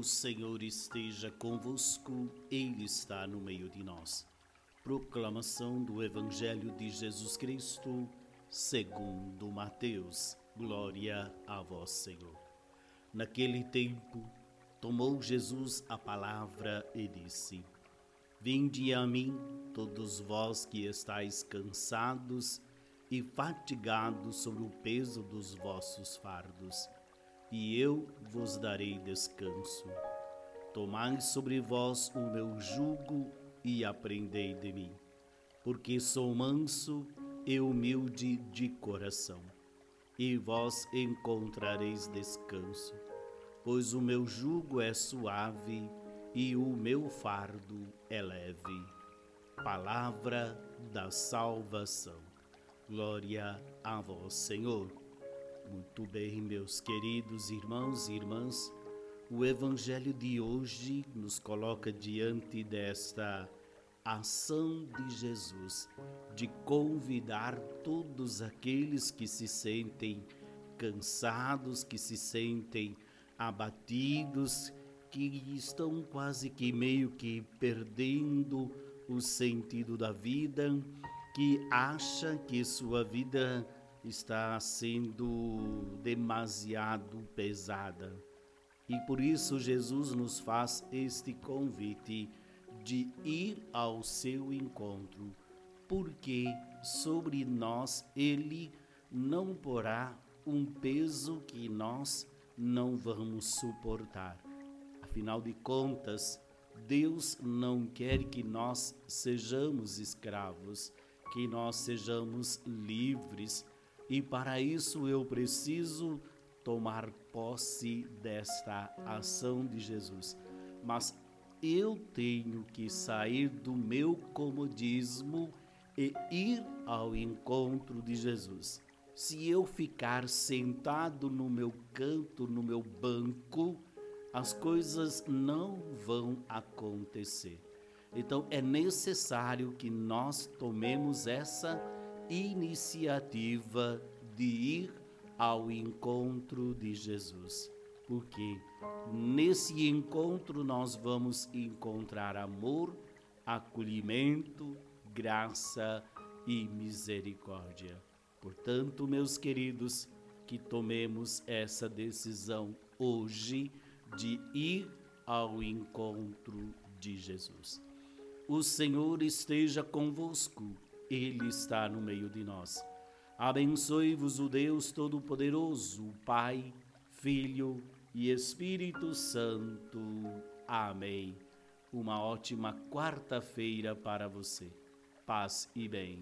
O Senhor esteja convosco, Ele está no meio de nós. Proclamação do Evangelho de Jesus Cristo, segundo Mateus. Glória a vós, Senhor. Naquele tempo, tomou Jesus a palavra e disse: Vinde a mim, todos vós que estáis cansados e fatigados sobre o peso dos vossos fardos e eu vos darei descanso. Tomai sobre vós o meu jugo e aprendei de mim, porque sou manso e humilde de coração, e vós encontrareis descanso, pois o meu jugo é suave e o meu fardo é leve. Palavra da salvação. Glória a vós, Senhor. Muito bem, meus queridos irmãos e irmãs, o Evangelho de hoje nos coloca diante desta ação de Jesus de convidar todos aqueles que se sentem cansados, que se sentem abatidos, que estão quase que meio que perdendo o sentido da vida, que acha que sua vida está sendo demasiado pesada. E por isso Jesus nos faz este convite de ir ao seu encontro, porque sobre nós ele não porá um peso que nós não vamos suportar. Afinal de contas, Deus não quer que nós sejamos escravos, que nós sejamos livres e para isso eu preciso tomar posse desta ação de Jesus. Mas eu tenho que sair do meu comodismo e ir ao encontro de Jesus. Se eu ficar sentado no meu canto, no meu banco, as coisas não vão acontecer. Então é necessário que nós tomemos essa iniciativa de ir ao encontro de Jesus. Porque nesse encontro nós vamos encontrar amor, acolhimento, graça e misericórdia. Portanto, meus queridos, que tomemos essa decisão hoje de ir ao encontro de Jesus. O Senhor esteja convosco ele está no meio de nós. Abençoe-vos o Deus Todo-Poderoso, Pai, Filho e Espírito Santo. Amém. Uma ótima quarta-feira para você. Paz e bem.